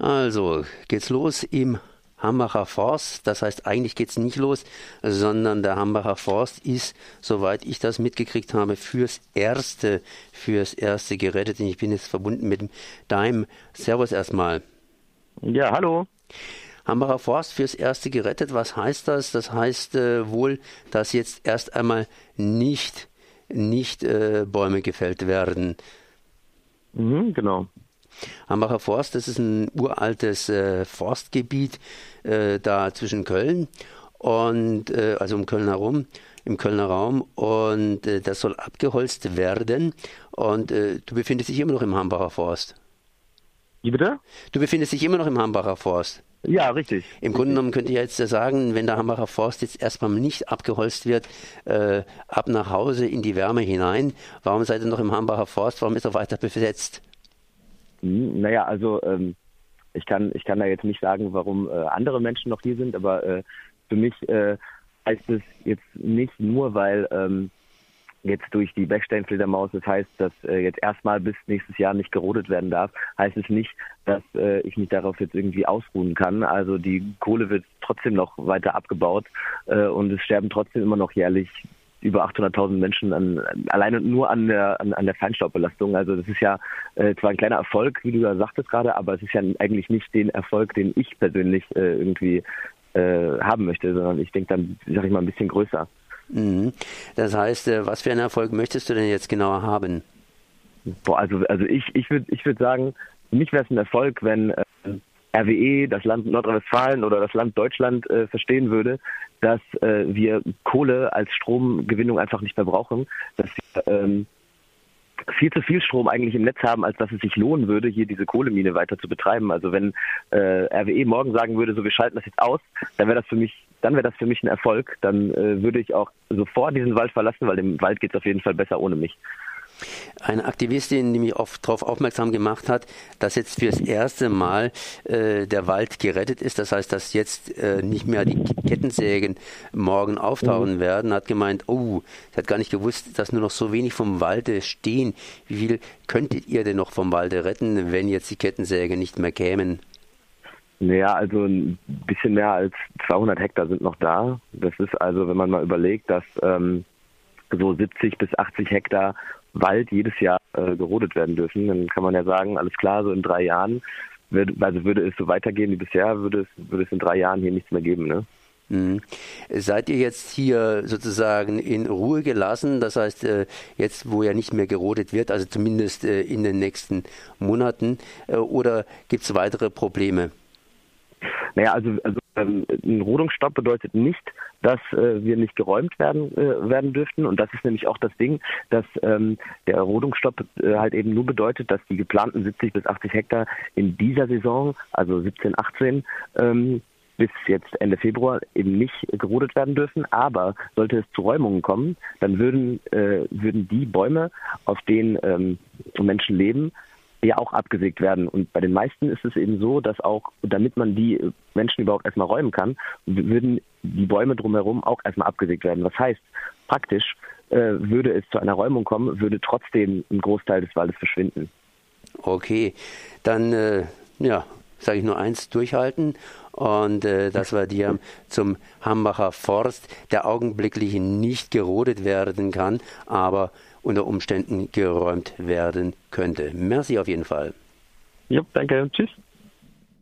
Also geht's los im Hambacher Forst. Das heißt, eigentlich geht's nicht los, sondern der Hambacher Forst ist, soweit ich das mitgekriegt habe, fürs Erste, fürs Erste gerettet. Und ich bin jetzt verbunden mit deinem Servus erstmal. Ja, hallo. Hambacher Forst fürs Erste gerettet. Was heißt das? Das heißt äh, wohl, dass jetzt erst einmal nicht, nicht äh, Bäume gefällt werden. Mhm, genau. Hambacher Forst, das ist ein uraltes äh, Forstgebiet äh, da zwischen Köln und äh, also um Köln herum, im Kölner Raum und äh, das soll abgeholzt werden und äh, du befindest dich immer noch im Hambacher Forst. Wie bitte? Du befindest dich immer noch im Hambacher Forst. Ja, richtig. Im. Grunde genommen könnte ich jetzt sagen, wenn der Hambacher Forst jetzt erstmal nicht abgeholzt wird, äh, ab nach Hause in die Wärme hinein. Warum seid ihr noch im Hambacher Forst? Warum ist er weiter besetzt? Hm, naja, also ähm, ich kann ich kann da jetzt nicht sagen, warum äh, andere Menschen noch hier sind, aber äh, für mich äh, heißt es jetzt nicht nur, weil ähm, jetzt durch die Bechsteinfledermaus, das heißt, dass äh, jetzt erstmal bis nächstes Jahr nicht gerodet werden darf, heißt es nicht, dass äh, ich mich darauf jetzt irgendwie ausruhen kann. Also die Kohle wird trotzdem noch weiter abgebaut äh, und es sterben trotzdem immer noch jährlich über 800.000 Menschen an, alleine nur an der, an, an der Feinstaubbelastung. Also das ist ja äh, zwar ein kleiner Erfolg, wie du ja sagtest gerade, aber es ist ja eigentlich nicht den Erfolg, den ich persönlich äh, irgendwie äh, haben möchte, sondern ich denke dann, sag ich mal, ein bisschen größer. Mhm. Das heißt, äh, was für einen Erfolg möchtest du denn jetzt genauer haben? Boah, also, also ich, ich würde ich würd sagen, für mich wäre es ein Erfolg, wenn äh, RWE, das Land Nordrhein-Westfalen oder das Land Deutschland äh, verstehen würde, dass äh, wir Kohle als Stromgewinnung einfach nicht mehr brauchen, dass wir ähm, viel zu viel Strom eigentlich im Netz haben, als dass es sich lohnen würde, hier diese Kohlemine weiter zu betreiben. Also wenn äh, RWE morgen sagen würde, so wir schalten das jetzt aus, dann wäre das für mich, dann wäre das für mich ein Erfolg. Dann äh, würde ich auch sofort diesen Wald verlassen, weil dem Wald geht es auf jeden Fall besser ohne mich. Eine Aktivistin, die mich oft darauf aufmerksam gemacht hat, dass jetzt fürs erste Mal äh, der Wald gerettet ist. Das heißt, dass jetzt äh, nicht mehr die Kettensägen morgen auftauchen mhm. werden, hat gemeint, oh, sie hat gar nicht gewusst, dass nur noch so wenig vom Walde stehen. Wie viel könntet ihr denn noch vom Walde retten, wenn jetzt die Kettensägen nicht mehr kämen? Naja, also ein bisschen mehr als 200 Hektar sind noch da. Das ist also, wenn man mal überlegt, dass ähm, so 70 bis 80 Hektar Wald jedes Jahr äh, gerodet werden dürfen, dann kann man ja sagen, alles klar, so in drei Jahren, wird, also würde es so weitergehen wie bisher, würde es, würde es in drei Jahren hier nichts mehr geben. Ne? Mhm. Seid ihr jetzt hier sozusagen in Ruhe gelassen? Das heißt, äh, jetzt, wo ja nicht mehr gerodet wird, also zumindest äh, in den nächsten Monaten, äh, oder gibt es weitere Probleme? Naja, also, also ähm, ein Rodungsstopp bedeutet nicht, dass äh, wir nicht geräumt werden äh, werden dürften. Und das ist nämlich auch das Ding, dass ähm, der Rodungsstopp äh, halt eben nur bedeutet, dass die geplanten 70 bis 80 Hektar in dieser Saison, also 17, 18, ähm, bis jetzt Ende Februar eben nicht gerodet werden dürfen. Aber sollte es zu Räumungen kommen, dann würden, äh, würden die Bäume, auf denen ähm, Menschen leben, ja auch abgesägt werden. Und bei den meisten ist es eben so, dass auch, damit man die Menschen überhaupt erstmal räumen kann, würden die Bäume drumherum auch erstmal abgesägt werden. Was heißt, praktisch äh, würde es zu einer Räumung kommen, würde trotzdem ein Großteil des Waldes verschwinden. Okay, dann äh, ja, sage ich nur eins, durchhalten. Und äh, dass wir dir zum Hambacher Forst, der augenblicklich nicht gerodet werden kann, aber unter Umständen geräumt werden könnte. Merci auf jeden Fall. Ja, danke. Tschüss.